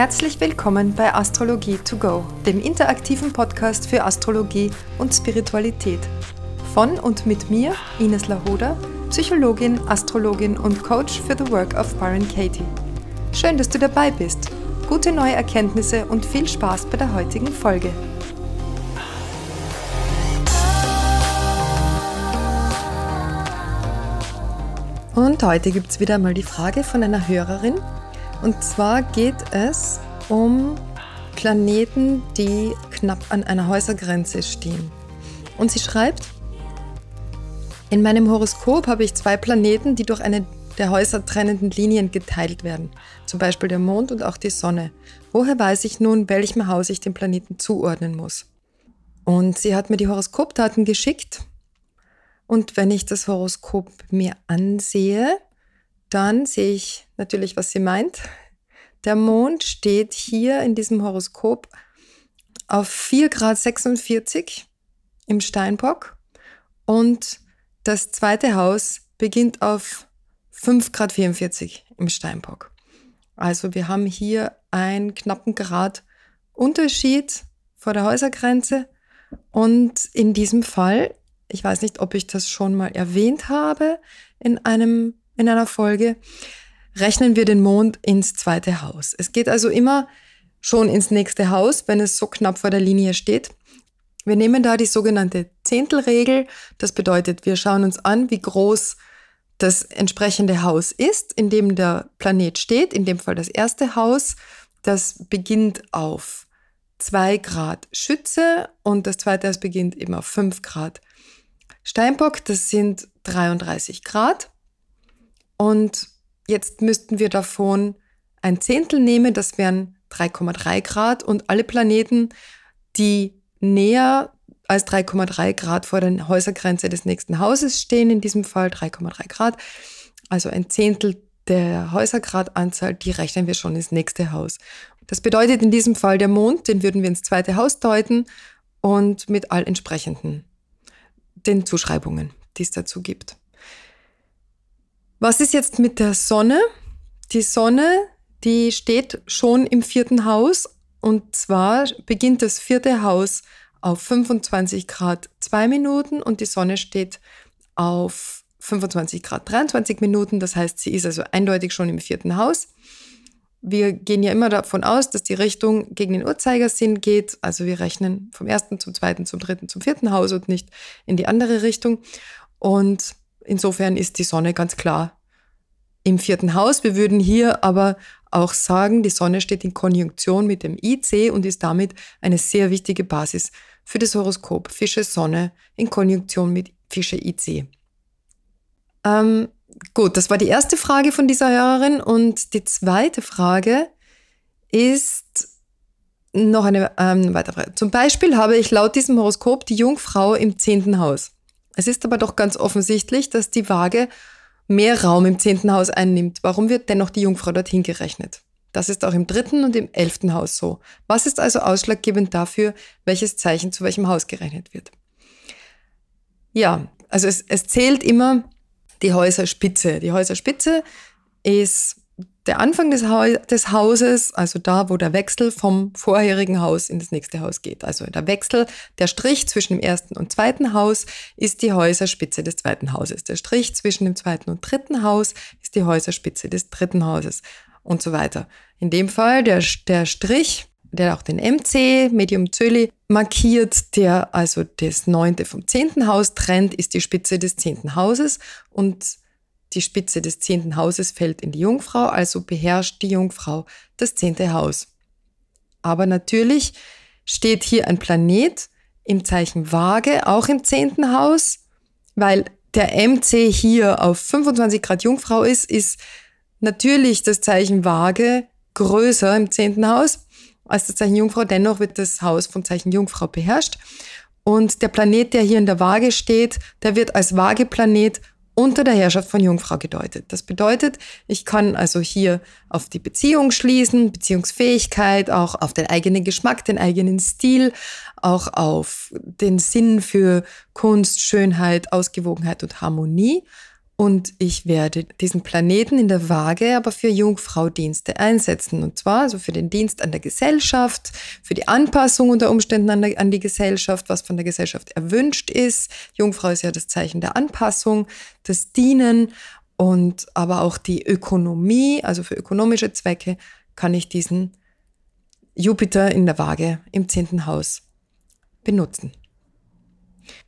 Herzlich willkommen bei Astrologie to go, dem interaktiven Podcast für Astrologie und Spiritualität. Von und mit mir, Ines Lahoda, Psychologin, Astrologin und Coach für The Work of Byron Katie. Schön, dass du dabei bist. Gute neue Erkenntnisse und viel Spaß bei der heutigen Folge. Und heute gibt es wieder mal die Frage von einer Hörerin. Und zwar geht es um Planeten, die knapp an einer Häusergrenze stehen. Und sie schreibt, in meinem Horoskop habe ich zwei Planeten, die durch eine der Häuser trennenden Linien geteilt werden, zum Beispiel der Mond und auch die Sonne. Woher weiß ich nun, welchem Haus ich den Planeten zuordnen muss? Und sie hat mir die Horoskopdaten geschickt und wenn ich das Horoskop mir ansehe, dann sehe ich natürlich, was sie meint. Der Mond steht hier in diesem Horoskop auf 4 Grad 46 im Steinbock und das zweite Haus beginnt auf 5 Grad 44 im Steinbock. Also wir haben hier einen knappen Grad Unterschied vor der Häusergrenze und in diesem Fall ich weiß nicht, ob ich das schon mal erwähnt habe in einem, in einer Folge, rechnen wir den Mond ins zweite Haus. Es geht also immer schon ins nächste Haus, wenn es so knapp vor der Linie steht. Wir nehmen da die sogenannte Zehntelregel. Das bedeutet, wir schauen uns an, wie groß das entsprechende Haus ist, in dem der Planet steht, in dem Fall das erste Haus. Das beginnt auf 2 Grad Schütze und das zweite Haus beginnt eben auf 5 Grad Steinbock, das sind 33 Grad. Und jetzt müssten wir davon ein Zehntel nehmen, das wären 3,3 Grad. Und alle Planeten, die näher als 3,3 Grad vor der Häusergrenze des nächsten Hauses stehen, in diesem Fall 3,3 Grad, also ein Zehntel der Häusergradanzahl, die rechnen wir schon ins nächste Haus. Das bedeutet in diesem Fall der Mond, den würden wir ins zweite Haus deuten und mit all entsprechenden den Zuschreibungen, die es dazu gibt. Was ist jetzt mit der Sonne? Die Sonne, die steht schon im vierten Haus und zwar beginnt das vierte Haus auf 25 Grad 2 Minuten und die Sonne steht auf 25 Grad 23 Minuten. Das heißt, sie ist also eindeutig schon im vierten Haus wir gehen ja immer davon aus, dass die Richtung gegen den Uhrzeigersinn geht. Also wir rechnen vom ersten zum zweiten, zum dritten, zum vierten Haus und nicht in die andere Richtung. Und insofern ist die Sonne ganz klar im vierten Haus. Wir würden hier aber auch sagen, die Sonne steht in Konjunktion mit dem IC und ist damit eine sehr wichtige Basis für das Horoskop Fische Sonne in Konjunktion mit Fische IC. Ähm, Gut, das war die erste Frage von dieser Hörerin. Und die zweite Frage ist noch eine ähm, weitere Frage. Zum Beispiel habe ich laut diesem Horoskop die Jungfrau im zehnten Haus. Es ist aber doch ganz offensichtlich, dass die Waage mehr Raum im zehnten Haus einnimmt. Warum wird dennoch die Jungfrau dorthin gerechnet? Das ist auch im dritten und im elften Haus so. Was ist also ausschlaggebend dafür, welches Zeichen zu welchem Haus gerechnet wird? Ja, also es, es zählt immer die Häuserspitze. Die Häuserspitze ist der Anfang des, ha des, Hauses, also da, wo der Wechsel vom vorherigen Haus in das nächste Haus geht. Also der Wechsel, der Strich zwischen dem ersten und zweiten Haus ist die Häuserspitze des zweiten Hauses. Der Strich zwischen dem zweiten und dritten Haus ist die Häuserspitze des dritten Hauses und so weiter. In dem Fall der, der Strich der auch den MC, Medium Zöli, markiert, der also das neunte vom zehnten Haus trennt, ist die Spitze des zehnten Hauses und die Spitze des zehnten Hauses fällt in die Jungfrau, also beherrscht die Jungfrau das zehnte Haus. Aber natürlich steht hier ein Planet im Zeichen Waage, auch im zehnten Haus, weil der MC hier auf 25 Grad Jungfrau ist, ist natürlich das Zeichen Waage größer im zehnten Haus als das Zeichen Jungfrau. Dennoch wird das Haus vom Zeichen Jungfrau beherrscht. Und der Planet, der hier in der Waage steht, der wird als Waageplanet unter der Herrschaft von Jungfrau gedeutet. Das bedeutet, ich kann also hier auf die Beziehung schließen, Beziehungsfähigkeit, auch auf den eigenen Geschmack, den eigenen Stil, auch auf den Sinn für Kunst, Schönheit, Ausgewogenheit und Harmonie. Und ich werde diesen Planeten in der Waage aber für Jungfrau-Dienste einsetzen. Und zwar also für den Dienst an der Gesellschaft, für die Anpassung unter Umständen an, der, an die Gesellschaft, was von der Gesellschaft erwünscht ist. Jungfrau ist ja das Zeichen der Anpassung, das Dienen und aber auch die Ökonomie, also für ökonomische Zwecke, kann ich diesen Jupiter in der Waage im zehnten Haus benutzen.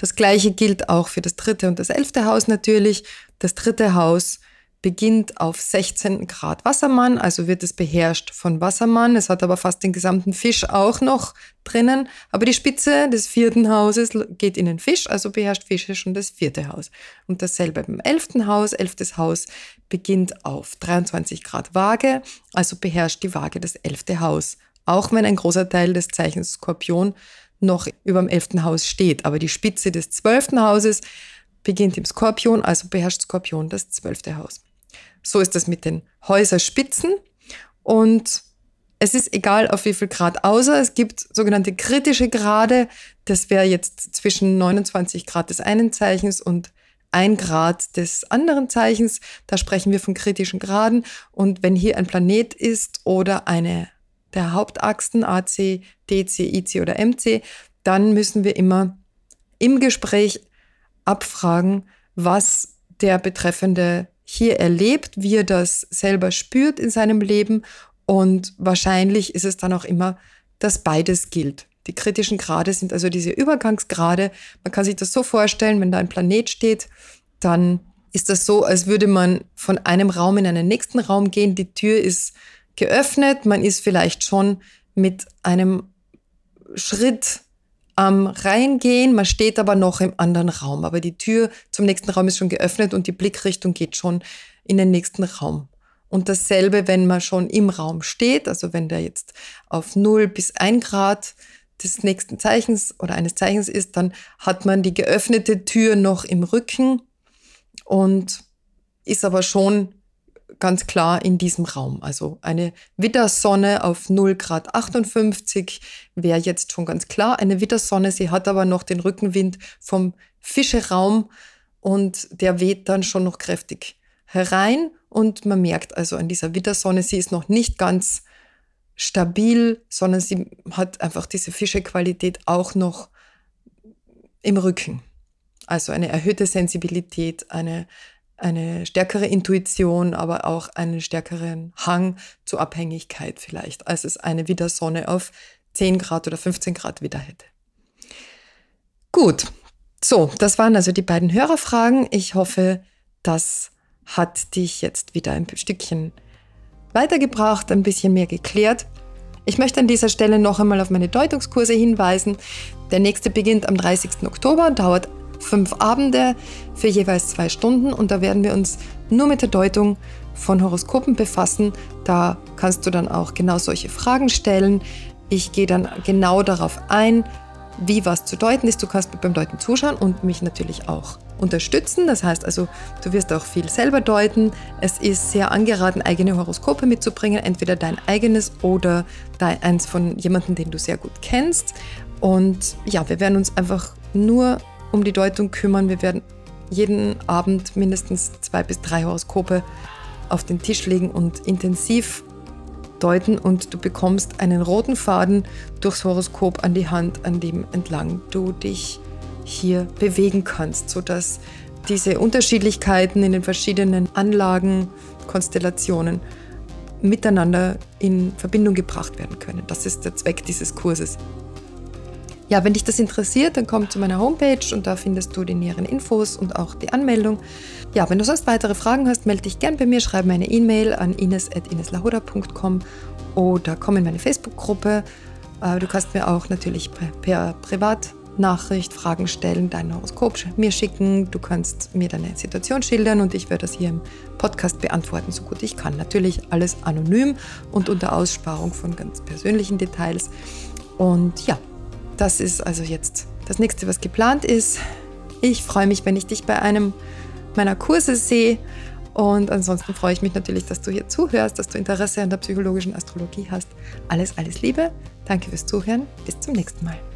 Das gleiche gilt auch für das dritte und das elfte Haus natürlich. Das dritte Haus beginnt auf 16 Grad Wassermann, also wird es beherrscht von Wassermann. Es hat aber fast den gesamten Fisch auch noch drinnen. Aber die Spitze des vierten Hauses geht in den Fisch, also beherrscht Fische schon das vierte Haus. Und dasselbe beim elften Haus. Elftes Haus beginnt auf 23 Grad Waage, also beherrscht die Waage das elfte Haus. Auch wenn ein großer Teil des Zeichens Skorpion noch über dem elften Haus steht. Aber die Spitze des zwölften Hauses beginnt im Skorpion, also beherrscht Skorpion das zwölfte Haus. So ist das mit den Häuserspitzen und es ist egal auf wie viel Grad, außer es gibt sogenannte kritische Grade. Das wäre jetzt zwischen 29 Grad des einen Zeichens und 1 Grad des anderen Zeichens. Da sprechen wir von kritischen Graden. Und wenn hier ein Planet ist oder eine der Hauptachsen AC, DC, IC oder MC, dann müssen wir immer im Gespräch abfragen, was der Betreffende hier erlebt, wie er das selber spürt in seinem Leben und wahrscheinlich ist es dann auch immer, dass beides gilt. Die kritischen Grade sind also diese Übergangsgrade. Man kann sich das so vorstellen, wenn da ein Planet steht, dann ist das so, als würde man von einem Raum in einen nächsten Raum gehen. Die Tür ist geöffnet. Man ist vielleicht schon mit einem Schritt am Reingehen. Man steht aber noch im anderen Raum. Aber die Tür zum nächsten Raum ist schon geöffnet und die Blickrichtung geht schon in den nächsten Raum. Und dasselbe, wenn man schon im Raum steht, also wenn der jetzt auf 0 bis 1 Grad des nächsten Zeichens oder eines Zeichens ist, dann hat man die geöffnete Tür noch im Rücken und ist aber schon ganz klar in diesem Raum. Also eine Wittersonne auf 0 Grad 58 wäre jetzt schon ganz klar eine Wittersonne. Sie hat aber noch den Rückenwind vom Fischeraum und der weht dann schon noch kräftig herein. Und man merkt also an dieser Wittersonne, sie ist noch nicht ganz stabil, sondern sie hat einfach diese Fischequalität auch noch im Rücken. Also eine erhöhte Sensibilität, eine eine stärkere Intuition, aber auch einen stärkeren Hang zur Abhängigkeit vielleicht, als es eine Widersonne auf 10 Grad oder 15 Grad wieder hätte. Gut, so, das waren also die beiden Hörerfragen. Ich hoffe, das hat dich jetzt wieder ein Stückchen weitergebracht, ein bisschen mehr geklärt. Ich möchte an dieser Stelle noch einmal auf meine Deutungskurse hinweisen. Der nächste beginnt am 30. Oktober, dauert fünf Abende für jeweils zwei Stunden und da werden wir uns nur mit der Deutung von Horoskopen befassen. Da kannst du dann auch genau solche Fragen stellen. Ich gehe dann genau darauf ein, wie was zu deuten ist. Du kannst beim Deuten zuschauen und mich natürlich auch unterstützen. Das heißt also, du wirst auch viel selber deuten. Es ist sehr angeraten, eigene Horoskope mitzubringen, entweder dein eigenes oder eins von jemandem, den du sehr gut kennst. Und ja, wir werden uns einfach nur um die Deutung kümmern. Wir werden jeden Abend mindestens zwei bis drei Horoskope auf den Tisch legen und intensiv deuten und du bekommst einen roten Faden durchs Horoskop an die Hand, an dem entlang du dich hier bewegen kannst, sodass diese Unterschiedlichkeiten in den verschiedenen Anlagen, Konstellationen miteinander in Verbindung gebracht werden können. Das ist der Zweck dieses Kurses. Ja, wenn dich das interessiert, dann komm zu meiner Homepage und da findest du die näheren Infos und auch die Anmeldung. Ja, wenn du sonst weitere Fragen hast, melde dich gern bei mir, schreib mir eine E-Mail an ines.ineslahuda.com oder komm in meine Facebook-Gruppe. Äh, du kannst mir auch natürlich per Privatnachricht Fragen stellen, dein Horoskop mir schicken. Du kannst mir deine Situation schildern und ich werde das hier im Podcast beantworten, so gut ich kann. Natürlich alles anonym und unter Aussparung von ganz persönlichen Details. Und ja, das ist also jetzt das nächste, was geplant ist. Ich freue mich, wenn ich dich bei einem meiner Kurse sehe. Und ansonsten freue ich mich natürlich, dass du hier zuhörst, dass du Interesse an der psychologischen Astrologie hast. Alles, alles Liebe. Danke fürs Zuhören. Bis zum nächsten Mal.